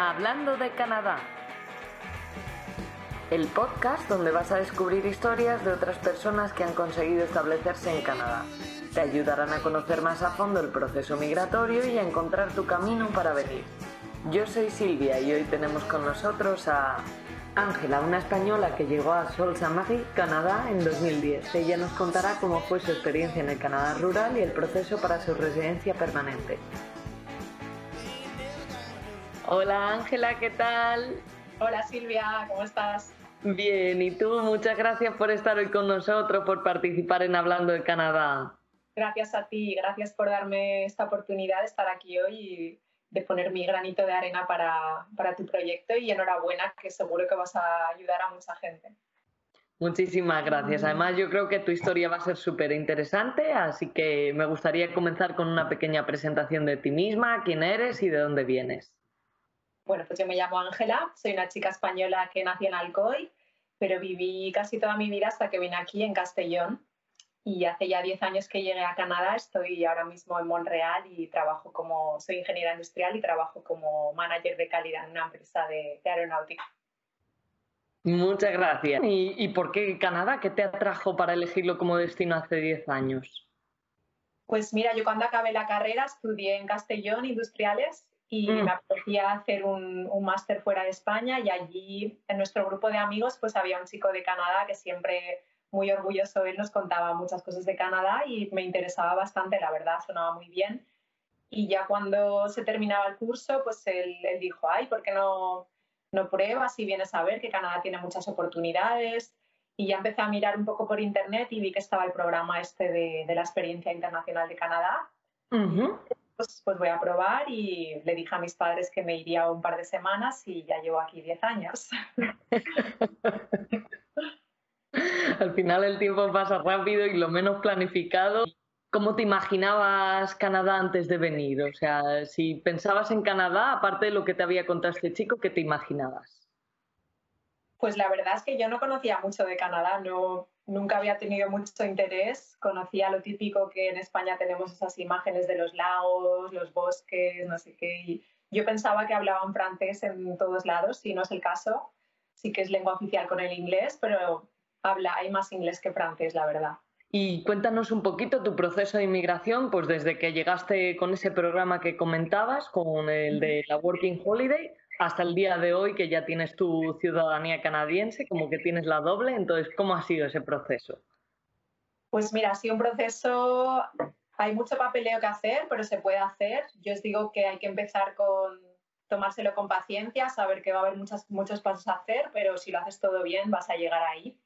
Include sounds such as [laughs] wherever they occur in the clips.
Hablando de Canadá. El podcast donde vas a descubrir historias de otras personas que han conseguido establecerse en Canadá. Te ayudarán a conocer más a fondo el proceso migratorio y a encontrar tu camino para venir. Yo soy Silvia y hoy tenemos con nosotros a Ángela, una española que llegó a Sault Ste. Marie, Canadá, en 2010. Ella nos contará cómo fue su experiencia en el Canadá rural y el proceso para su residencia permanente. Hola Ángela, ¿qué tal? Hola Silvia, ¿cómo estás? Bien, y tú, muchas gracias por estar hoy con nosotros, por participar en Hablando de Canadá. Gracias a ti, gracias por darme esta oportunidad de estar aquí hoy y de poner mi granito de arena para, para tu proyecto y enhorabuena, que seguro que vas a ayudar a mucha gente. Muchísimas gracias. Además, yo creo que tu historia va a ser súper interesante, así que me gustaría comenzar con una pequeña presentación de ti misma, quién eres y de dónde vienes. Bueno, pues yo me llamo Ángela, soy una chica española que nació en Alcoy, pero viví casi toda mi vida hasta que vine aquí en Castellón. Y hace ya 10 años que llegué a Canadá, estoy ahora mismo en Montreal y trabajo como, soy ingeniera industrial y trabajo como manager de calidad en una empresa de, aeronáutica. Muchas gracias. ¿Y, ¿Y, por qué Canadá? ¿Qué te atrajo para elegirlo como destino hace 10 años? Pues mira, yo cuando acabé la carrera estudié en Castellón Industriales y mm. me apetecía hacer un, un máster fuera de España y allí en nuestro grupo de amigos pues había un chico de Canadá que siempre muy orgulloso él nos contaba muchas cosas de Canadá y me interesaba bastante, la verdad, sonaba muy bien. Y ya cuando se terminaba el curso, pues él, él dijo, ay, ¿por qué no, no pruebas y vienes a ver que Canadá tiene muchas oportunidades? Y ya empecé a mirar un poco por internet y vi que estaba el programa este de, de la experiencia internacional de Canadá. Pues, pues, voy a probar y le dije a mis padres que me iría un par de semanas y ya llevo aquí 10 años. [laughs] Al final el tiempo pasa rápido y lo menos planificado. ¿Cómo te imaginabas Canadá antes de venir? O sea, si pensabas en Canadá, aparte de lo que te había contado este chico, ¿qué te imaginabas? Pues la verdad es que yo no conocía mucho de Canadá, no, nunca había tenido mucho interés. Conocía lo típico que en España tenemos esas imágenes de los lagos, los bosques, no sé qué. yo pensaba que hablaban francés en todos lados, si no es el caso. Sí que es lengua oficial con el inglés, pero habla, hay más inglés que francés, la verdad. Y cuéntanos un poquito tu proceso de inmigración, pues desde que llegaste con ese programa que comentabas, con el de la Working Holiday, hasta el día de hoy que ya tienes tu ciudadanía canadiense, como que tienes la doble, entonces, ¿cómo ha sido ese proceso? Pues mira, ha sido un proceso, hay mucho papeleo que hacer, pero se puede hacer. Yo os digo que hay que empezar con tomárselo con paciencia, saber que va a haber muchas, muchos pasos a hacer, pero si lo haces todo bien vas a llegar ahí.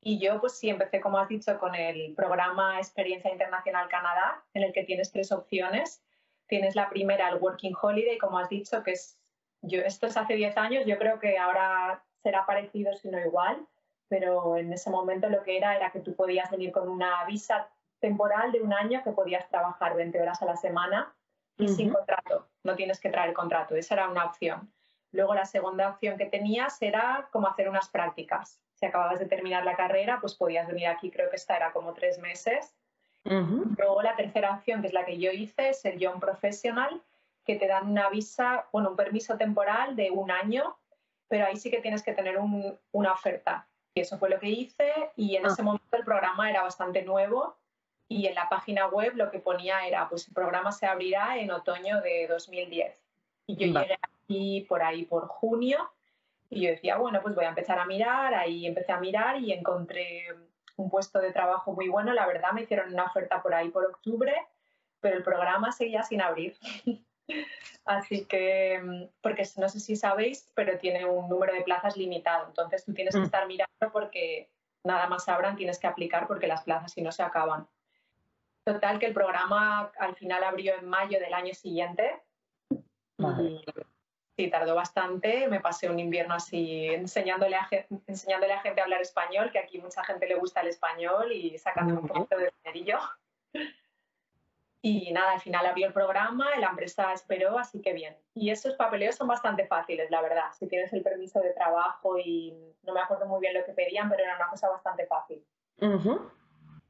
Y yo pues sí empecé, como has dicho, con el programa Experiencia Internacional Canadá, en el que tienes tres opciones. Tienes la primera, el Working Holiday, como has dicho, que es yo, esto es hace 10 años, yo creo que ahora será parecido, si no igual, pero en ese momento lo que era era que tú podías venir con una visa temporal de un año que podías trabajar 20 horas a la semana y sin contrato, no tienes que traer contrato, esa era una opción. Luego la segunda opción que tenías era como hacer unas prácticas. Si acababas de terminar la carrera, pues podías venir aquí, creo que esta era como tres meses. Luego la tercera opción, que es la que yo hice, es el Young Professional, que te dan una visa, bueno, un permiso temporal de un año, pero ahí sí que tienes que tener una oferta. Y eso fue lo que hice y en ese ah. momento el programa era bastante nuevo y en la página web lo que ponía era, pues el programa se abrirá en otoño de 2010. Y yo llegué aquí por ahí por junio y yo decía, bueno, pues voy a empezar a mirar, ahí empecé a mirar y encontré un puesto de trabajo muy bueno, la verdad me hicieron una oferta por ahí por octubre, pero el programa seguía sin abrir. [laughs] Así que, mm, porque no sé si sabéis, pero tiene un número de plazas limitado. Entonces tú tienes que mm. estar mirando porque nada más abran, tienes que aplicar porque las plazas si no se acaban. Total, que el programa al final abrió en mayo del año siguiente. Y sí, tardó bastante. Me pasé un invierno así enseñándole a, enseñándole a gente a hablar español, que aquí mucha gente le gusta el español y sacando un poquito de dinerillo. Y nada, al final abrió el programa, la empresa esperó, así que bien. Y esos papeleos son bastante fáciles, la verdad. Si tienes el permiso de trabajo y no me acuerdo muy bien lo que pedían, pero era una cosa bastante fácil.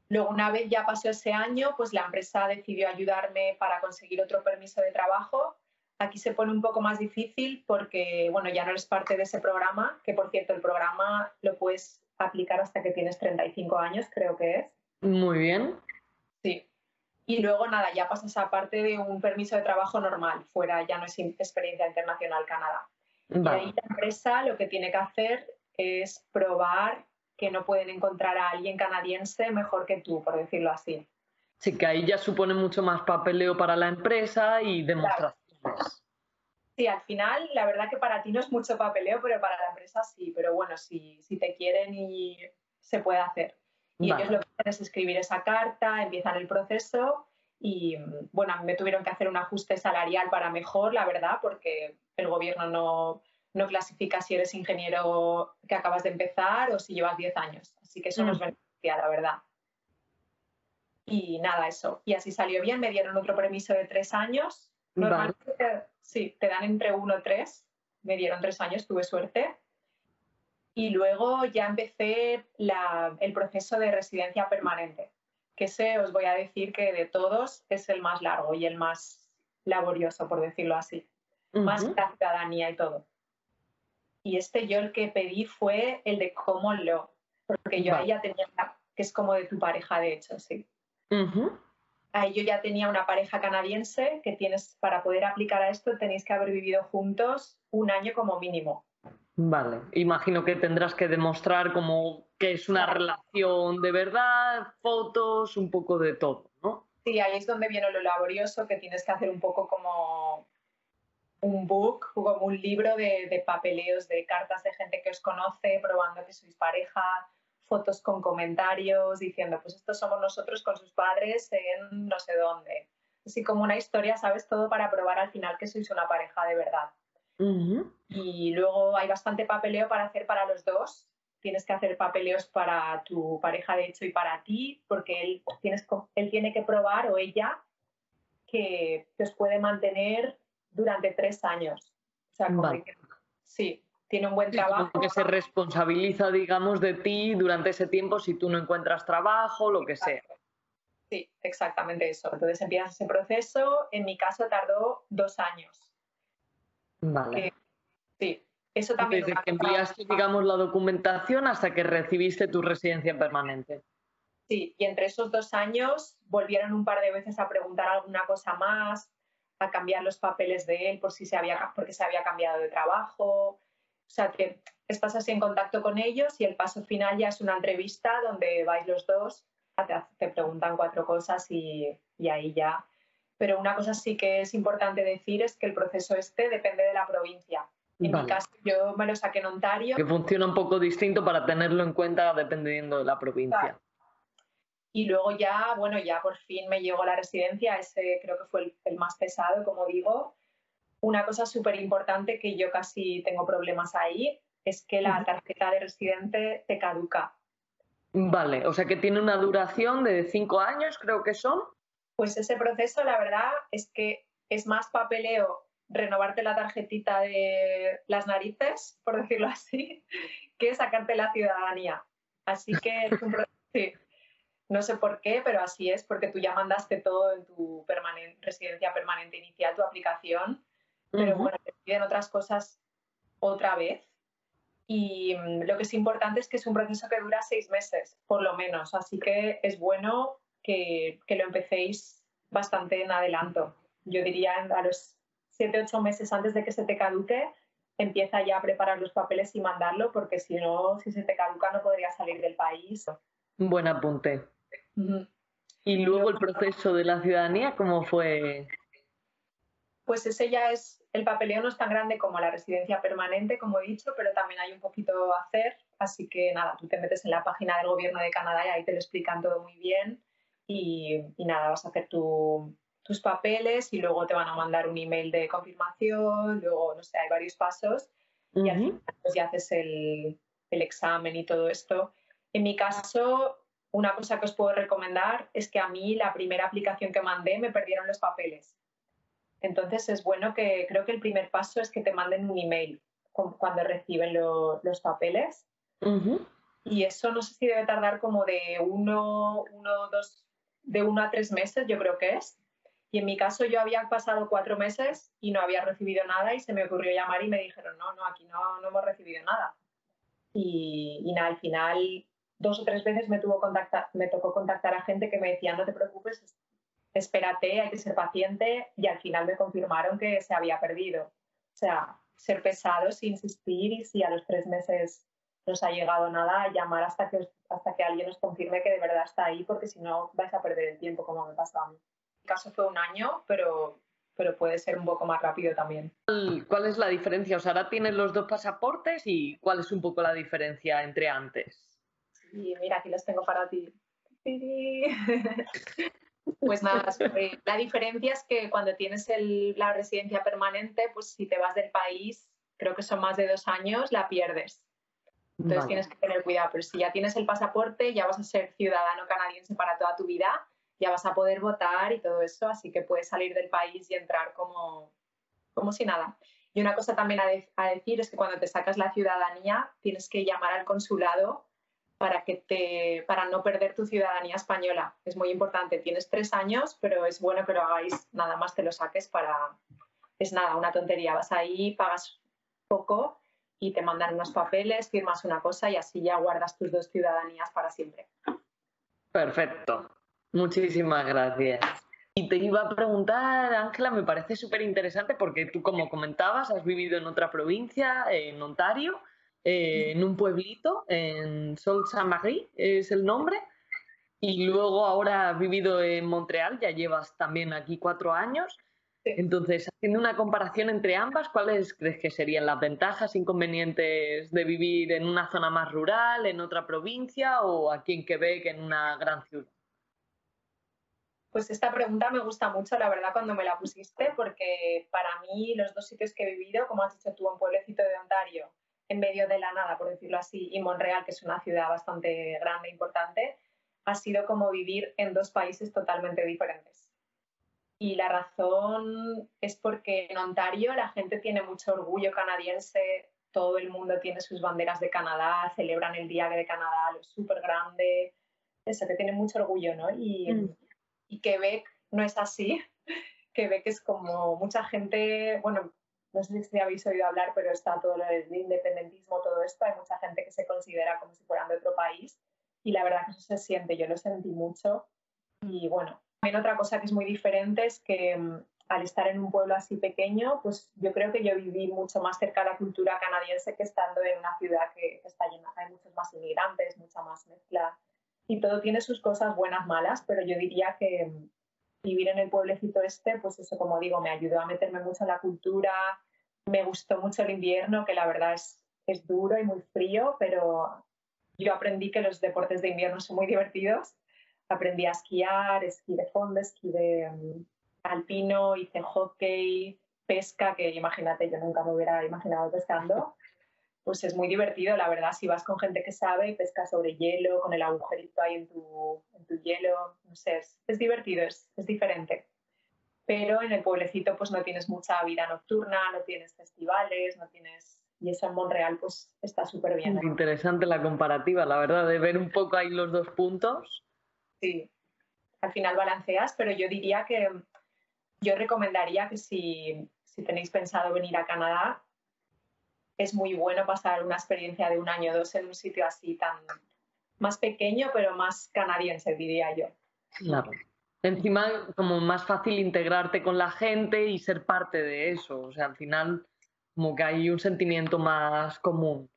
Luego, una vez ya pasó ese año, pues la empresa decidió ayudarme para conseguir otro permiso de trabajo. Aquí se pone un poco más difícil porque, bueno, ya no eres parte de ese programa, que por cierto, el programa lo puedes aplicar hasta que tienes 35 años, creo que es. Muy bien. Y luego, nada, ya pasas a parte de un permiso de trabajo normal, fuera ya no es experiencia internacional Canadá. Y ahí la empresa lo que tiene que hacer es probar que no pueden encontrar a alguien canadiense mejor que tú, por decirlo así. Sí, que ahí ya supone mucho más papeleo para la empresa y demostraciones. Sí, al final, la verdad que para ti no es mucho papeleo, pero para la empresa sí. Pero bueno, si, si te quieren y se puede hacer. Y ellos lo que hacen es escribir esa carta, empiezan el proceso y bueno, a mí me tuvieron que hacer un ajuste salarial para mejor, la verdad, porque el gobierno no, no clasifica si eres ingeniero que acabas de empezar o si llevas 10 años. Así que eso nos mm. beneficia, la verdad. Y nada, eso. Y así salió bien, me dieron otro permiso de tres años. Normalmente, sí, te dan entre uno y tres. Me dieron tres años, tuve suerte. Y luego ya empecé el proceso de residencia permanente, que ese os voy a decir que de todos es el más largo y el más laborioso, por decirlo así. Más la ciudadanía y todo. Y este yo el que pedí fue el de common law, porque yo ahí ya tenía, que es como de tu pareja, de hecho, sí. Ahí yo ya tenía una pareja canadiense que tienes, para poder aplicar a esto, tenéis que haber vivido juntos un año como mínimo. Vale, imagino que tendrás que demostrar como que es una relación de verdad, fotos, un poco de todo, ¿no? Sí, ahí es donde viene lo laborioso, que tienes que hacer un poco como un book, como un libro de, papeleos, de cartas de gente que os conoce, probando que sois pareja, fotos con comentarios, diciendo, pues estos somos nosotros con sus padres en no sé dónde. Así como una historia, ¿sabes? Todo para probar al final que sois una pareja de verdad. Y luego hay bastante papeleo para hacer para los dos. Tienes que hacer papeleos para tu pareja, de hecho, y para ti, porque él, tienes, él tiene que probar o ella que os puede mantener durante tres años. O sea, como que, sí, tiene un buen trabajo. que se responsabiliza, digamos, de ti durante ese tiempo si tú no encuentras trabajo, lo que sea. Sí, exactamente eso. Entonces empiezas ese proceso. En mi caso tardó dos años. Vale. sí, eso también. Desde que enviaste, digamos, la documentación hasta que recibiste tu residencia permanente. Sí, y entre esos dos años volvieron un par de veces a preguntar alguna cosa más, a cambiar los papeles de él por si se había, porque se había cambiado de trabajo. O sea, que estás así en contacto con ellos y el paso final ya es una entrevista donde vais los dos, te, preguntan cuatro cosas y, ahí ya. Pero una cosa sí que es importante decir es que el proceso este depende de la provincia. En mi caso, yo me lo saqué en Ontario. Que funciona un poco distinto para tenerlo en cuenta dependiendo de la provincia. Y luego ya, bueno, ya por fin me llegó la residencia, ese creo que fue el, más pesado, como digo. Una cosa súper importante que yo casi tengo problemas ahí es que la tarjeta de residente te caduca. Vale, o sea que tiene una duración de cinco años, creo que son. Pues ese proceso, la verdad, es que es más papeleo renovarte la tarjetita de las narices, por decirlo así, [laughs] que sacarte la ciudadanía. Así que [laughs] no sé por qué, pero así es, porque tú ya mandaste todo en tu residencia permanente inicial, tu aplicación, pero bueno, te piden otras cosas otra vez. Y mm, lo que es importante es que es un proceso que dura seis meses, por lo menos, así que es bueno que, que lo empecéis bastante en adelanto. Yo diría a los siete, ocho meses antes de que se te caduque, empieza ya a preparar los papeles y mandarlo, porque si no, si se te caduca no podrías salir del país. Buen apunte. Y luego el proceso de la ciudadanía, ¿cómo fue? Pues ese ya es, el papeleo no es tan grande como la residencia permanente, como he dicho, pero también hay un poquito a hacer. Así que nada, tú te metes en la página del gobierno de Canadá y ahí te lo explican todo muy bien. Y, nada, vas a hacer tus papeles y luego te van a mandar un email de confirmación, luego, no sé, hay varios pasos y al final pues ya haces el, el examen y todo esto. En mi caso, una cosa que os puedo recomendar es que a mí la primera aplicación que mandé me perdieron los papeles. Entonces es bueno que creo que el primer paso es que te manden un email cuando reciben los papeles. Y eso no sé si debe tardar como de uno, uno, dos, de uno a tres meses, yo creo que es. Y en mi caso yo había pasado cuatro meses y no había recibido nada y se me ocurrió llamar y me dijeron, no, no, aquí no, no hemos recibido nada. Y, y nada, al final dos o tres veces me, tuvo contacta, me tocó contactar a gente que me decía, no te preocupes, espérate, hay que ser paciente y al final me confirmaron que se había perdido. O sea, ser pesados, insistir y si a los tres meses nos ha llegado nada, llamar hasta que, hasta que alguien nos confirme que de verdad está ahí, porque si no vais a perder el tiempo como me pasó a mí. Mi caso fue un año, pero, pero puede ser un poco más rápido también. ¿Cuál es la diferencia? O sea, ahora tienes los dos pasaportes y ¿cuál es un poco la diferencia entre antes? Sí, mira, aquí los tengo para ti. [laughs] Pues nada, la diferencia es que cuando tienes la residencia permanente, pues si te vas del país, creo que son más de dos años, la pierdes. Entonces tienes que tener cuidado, pero si ya tienes el pasaporte, ya vas a ser ciudadano canadiense para toda tu vida, ya vas a poder votar y todo eso, así que puedes salir del país y entrar como, como si nada. Y una cosa también a, a decir es que cuando te sacas la ciudadanía, tienes que llamar al consulado para, que te, para no perder tu ciudadanía española. Es muy importante. Tienes tres años, pero es bueno que lo hagáis, nada más te lo saques para... Es nada, una tontería. Vas ahí, pagas poco y te mandan unos papeles, firmas una cosa y así ya guardas tus dos ciudadanías para siempre. Perfecto. Muchísimas gracias. Y te iba a preguntar, Ángela, me parece súper interesante porque tú, como comentabas, has vivido en otra provincia, en Ontario, eh, en un pueblito, en Sault Saint-Marie es el nombre, y luego ahora has vivido en Montreal, ya llevas también aquí cuatro años. Entonces, haciendo una comparación entre ambas, ¿cuáles crees que serían las ventajas, inconvenientes de vivir en una zona más rural, en otra provincia o aquí en Quebec, en una gran ciudad? Pues esta pregunta me gusta mucho, la verdad, cuando me la pusiste, porque para mí los dos sitios que he vivido, como has dicho tú, en Pueblecito de Ontario en medio de la nada, por decirlo así, y Montreal, que es una ciudad bastante grande e importante, ha sido como vivir en dos países totalmente diferentes. Y la razón es porque en Ontario la gente tiene mucho orgullo canadiense, todo el mundo tiene sus banderas de Canadá, celebran el Día de Canadá, lo súper grande, eso que tiene mucho orgullo, ¿no? Y, mm. y Quebec no es así. [laughs] Quebec es como mucha gente, bueno, no sé si habéis oído hablar, pero está todo el independentismo, todo esto, hay mucha gente que se considera como si fueran de otro país y la verdad que eso se siente, yo lo sentí mucho y bueno, también otra cosa que es muy diferente es que mm, al estar en un pueblo así pequeño, pues yo creo que yo viví mucho más cerca de la cultura canadiense que estando en una ciudad que, está llena, hay muchos más inmigrantes, mucha más mezcla y todo tiene sus cosas buenas, malas, pero yo diría que mm, vivir en el pueblecito este, pues eso como digo, me ayudó a meterme mucho en la cultura, me gustó mucho el invierno, que la verdad es, es duro y muy frío, pero yo aprendí que los deportes de invierno son muy divertidos. Aprendí a esquiar, esquí de fondo, esquí de um, alpino, hice hockey, pesca, que imagínate, yo nunca me hubiera imaginado pescando. [laughs] Pues es muy divertido, la verdad, si vas con gente que sabe, pesca sobre hielo, con el agujerito ahí en tu, en tu hielo, no sé, es, es divertido, es, es diferente pero en el pueblecito pues no tienes mucha vida nocturna, no tienes festivales, no tienes... Y eso en Montreal pues está súper bien. Interesante la comparativa, la verdad, de ver un poco ahí los dos puntos. Sí, al final balanceas, pero yo diría que yo recomendaría que si, si tenéis pensado venir a Canadá, es muy bueno pasar una experiencia de un año o dos en un sitio así tan más pequeño, pero más canadiense, diría yo. Claro. Encima, como más fácil integrarte con la gente y ser parte de eso. O sea, al final, como que hay un sentimiento más común.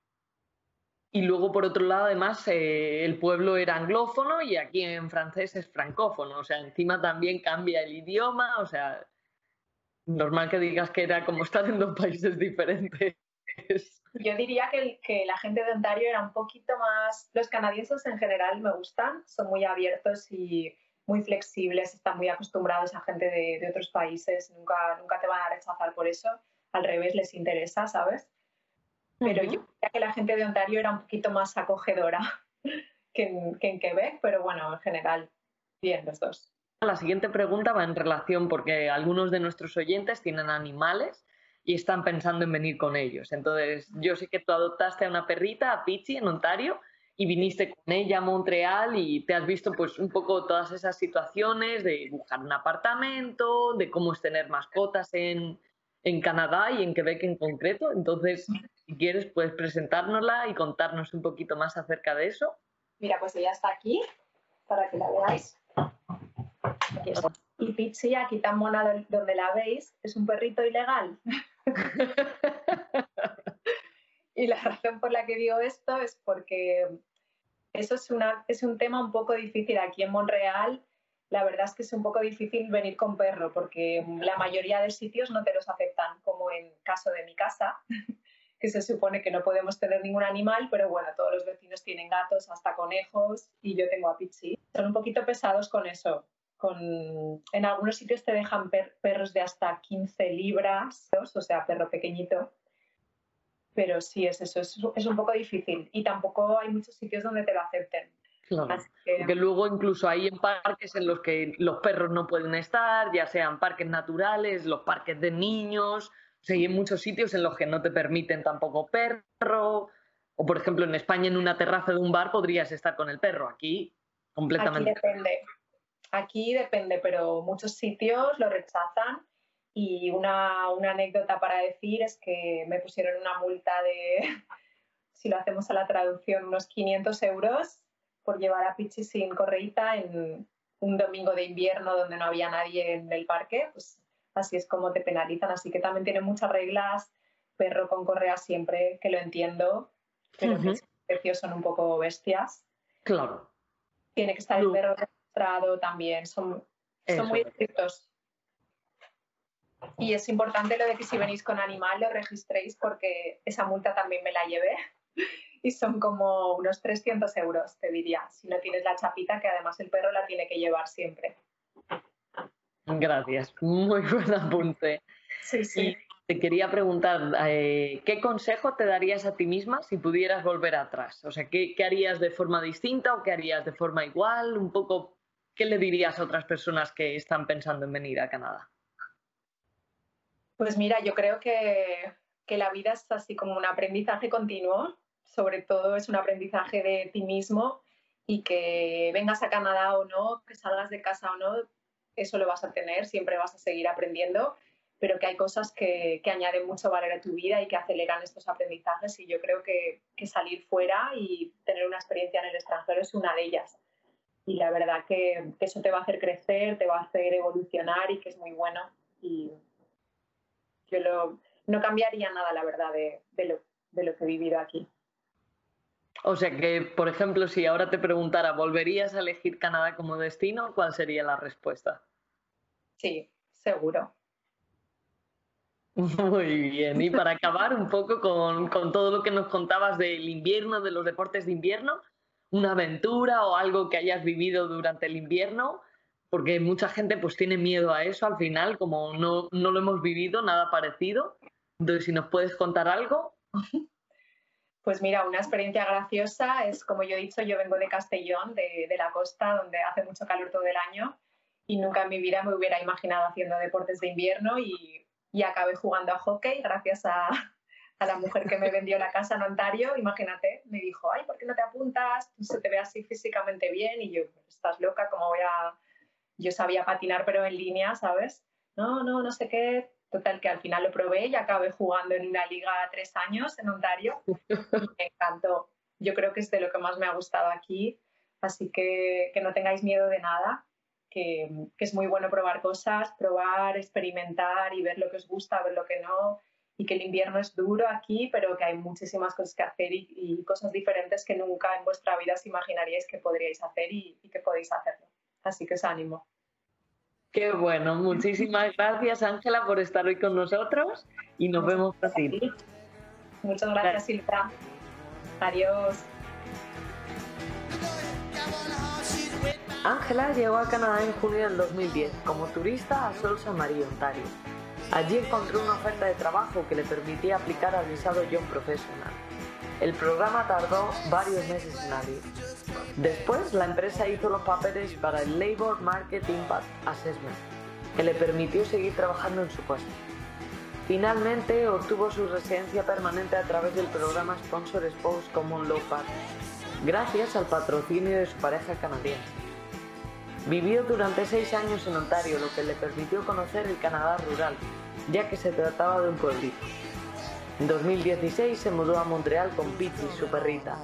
Y luego, por otro lado, además, eh, el pueblo era anglófono y aquí en francés es francófono. O sea, encima también cambia el idioma. O sea, normal que digas que era como estar en dos países diferentes. Yo diría que, que, la gente de Ontario era un poquito más. Los canadienses en general me gustan, son muy abiertos y muy flexibles, están muy acostumbrados a gente de, otros países, nunca, nunca te van a rechazar por eso, al revés les interesa, ¿sabes? Pero yo creía que la gente de Ontario era un poquito más acogedora [laughs] que en, que en Quebec, pero bueno, en general, bien los dos. La siguiente pregunta va en relación porque algunos de nuestros oyentes tienen animales y están pensando en venir con ellos. Entonces, yo sé que tú adoptaste a una perrita, a Pichi, en Ontario, y viniste con ella a Montreal y te has visto pues un poco todas esas situaciones de buscar un apartamento, de cómo es tener mascotas en, en Canadá y en Quebec en concreto. Entonces, si quieres, puedes presentárnosla y contarnos un poquito más acerca de eso. Mira, pues ella está aquí para que la veáis. Y Pichi, aquí tan mona donde la veis, es un perrito ilegal. [laughs] y la razón por la que digo esto es porque eso es, una, es un tema un poco difícil aquí en Montreal. La verdad es que es un poco difícil venir con perro porque la mayoría de sitios no te los aceptan, como en caso de mi casa, que se supone que no podemos tener ningún animal, pero bueno, todos los vecinos tienen gatos, hasta conejos, y yo tengo a Pichi. Son un poquito pesados con eso. Con, en algunos sitios te dejan perros de hasta 15 libras, o sea, perro pequeñito, pero sí es eso, es, un poco difícil y tampoco hay muchos sitios donde te lo acepten. Claro, que... luego incluso hay en parques en los que los perros no pueden estar, ya sean parques naturales, los parques de niños, hay en muchos sitios en los que no te permiten tampoco perro, o por ejemplo en España en una terraza de un bar podrías estar con el perro, aquí completamente. Aquí depende, aquí depende, pero muchos sitios lo rechazan y una, anécdota para decir es que me pusieron una multa de, [laughs] si lo hacemos a la traducción, unos 500 euros por llevar a Pichi sin correita en un domingo de invierno donde no había nadie en el parque. Pues así es como te penalizan. Así que también tiene muchas reglas. Perro con correa siempre, que lo entiendo, pero los precios son un poco bestias. Claro. Tiene que estar el perro registrado también. Son, son muy estrictos. Y es importante lo de que si venís con animal lo registréis porque esa multa también me la llevé [laughs] y son como unos 300 euros, te diría, si no tienes la chapita que además el perro la tiene que llevar siempre. Gracias, muy [laughs] buen apunte. Sí, sí. te quería preguntar, eh, ¿qué consejo te darías a ti misma si pudieras volver atrás? O sea, ¿qué, ¿qué harías de forma distinta o qué harías de forma igual? Un poco, ¿qué le dirías a otras personas que están pensando en venir a Canadá? Pues mira, yo creo que, la vida es así como un aprendizaje continuo, sobre todo es un aprendizaje de ti mismo y que vengas a Canadá o no, que salgas de casa o no, eso lo vas a tener, siempre vas a seguir aprendiendo, pero que hay cosas que, añaden mucho valor a tu vida y que aceleran estos aprendizajes y yo creo que, salir fuera y tener una experiencia en el extranjero es una de ellas. Y la verdad que, que eso te va a hacer crecer, te va a hacer evolucionar y que es muy bueno. Y, yo no cambiaría nada, la verdad, de, lo, que he vivido aquí. O sea que, por ejemplo, si ahora te preguntara, ¿volverías a elegir Canadá como destino? ¿Cuál sería la respuesta? Sí, seguro. [laughs] Muy bien. Y para acabar un poco con, con, todo lo que nos contabas del invierno, de los deportes de invierno, una aventura o algo que hayas vivido durante el invierno, porque mucha gente pues tiene miedo a eso al final, como no, no lo hemos vivido, nada parecido. Entonces, si nos puedes contar algo. [laughs] Pues mira, una experiencia graciosa es, como yo he dicho, yo vengo de Castellón, de, de, la costa, donde hace mucho calor todo el año y nunca en mi vida me hubiera imaginado haciendo deportes de invierno y, y acabé jugando a hockey gracias a, a, la mujer que me vendió la casa en Ontario. Imagínate, me dijo, ay, ¿por qué no te apuntas? Tú se te ve así físicamente bien y yo, estás loca, ¿cómo voy a yo sabía patinar pero en línea, ¿sabes? No, no, no sé qué. Total, que al final lo probé y acabé jugando en una liga tres años en Ontario. me encantó. Yo creo que es de lo que más me ha gustado aquí. Así que que no tengáis miedo de nada, que, que es muy bueno probar cosas, probar, experimentar y ver lo que os gusta, ver lo que no. Y que el invierno es duro aquí, pero que hay muchísimas cosas que hacer y, cosas diferentes que nunca en vuestra vida os imaginaríais que podríais hacer y, y que podéis hacerlo. Así que os ánimo. Qué bueno, muchísimas gracias Ángela por estar hoy con nosotros y nos vemos así. Muchas gracias Silvia. Adiós. Ángela llegó a Canadá en junio del 2010 como turista a Sault. Marie, Ontario. Allí encontró una oferta de trabajo que le permitía aplicar al visado Young Professional. El programa tardó varios meses en abrir. Después, la empresa hizo los papeles para el Labor Market Impact Assessment, que le permitió seguir trabajando en su puesto. Finalmente, obtuvo su residencia permanente a través del programa Sponsor Spouse Common Law Partners, gracias al patrocinio de su pareja canadiense. Vivió durante seis años en Ontario, lo que le permitió conocer el Canadá rural, ya que se trataba de un pueblito. En 2016 se mudó a Montreal con Pichi, su perrita.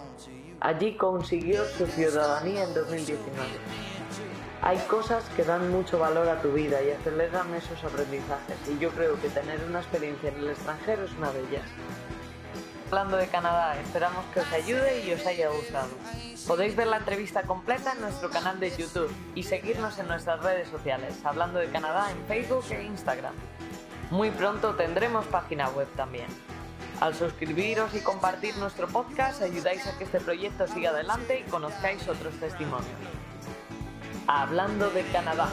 Allí consiguió su ciudadanía en 2019. Hay cosas que dan mucho valor a tu vida y aceleran esos aprendizajes y yo creo que tener una experiencia en el extranjero es una de ellas. Hablando de Canadá, esperamos que os ayude y os haya gustado. Podéis ver la entrevista completa en nuestro canal de YouTube y seguirnos en nuestras redes sociales, hablando de Canadá en Facebook e Instagram. Muy pronto tendremos página web también. Al suscribiros y compartir nuestro podcast ayudáis a que este proyecto siga adelante y conozcáis otros testimonios. Hablando de Canadá.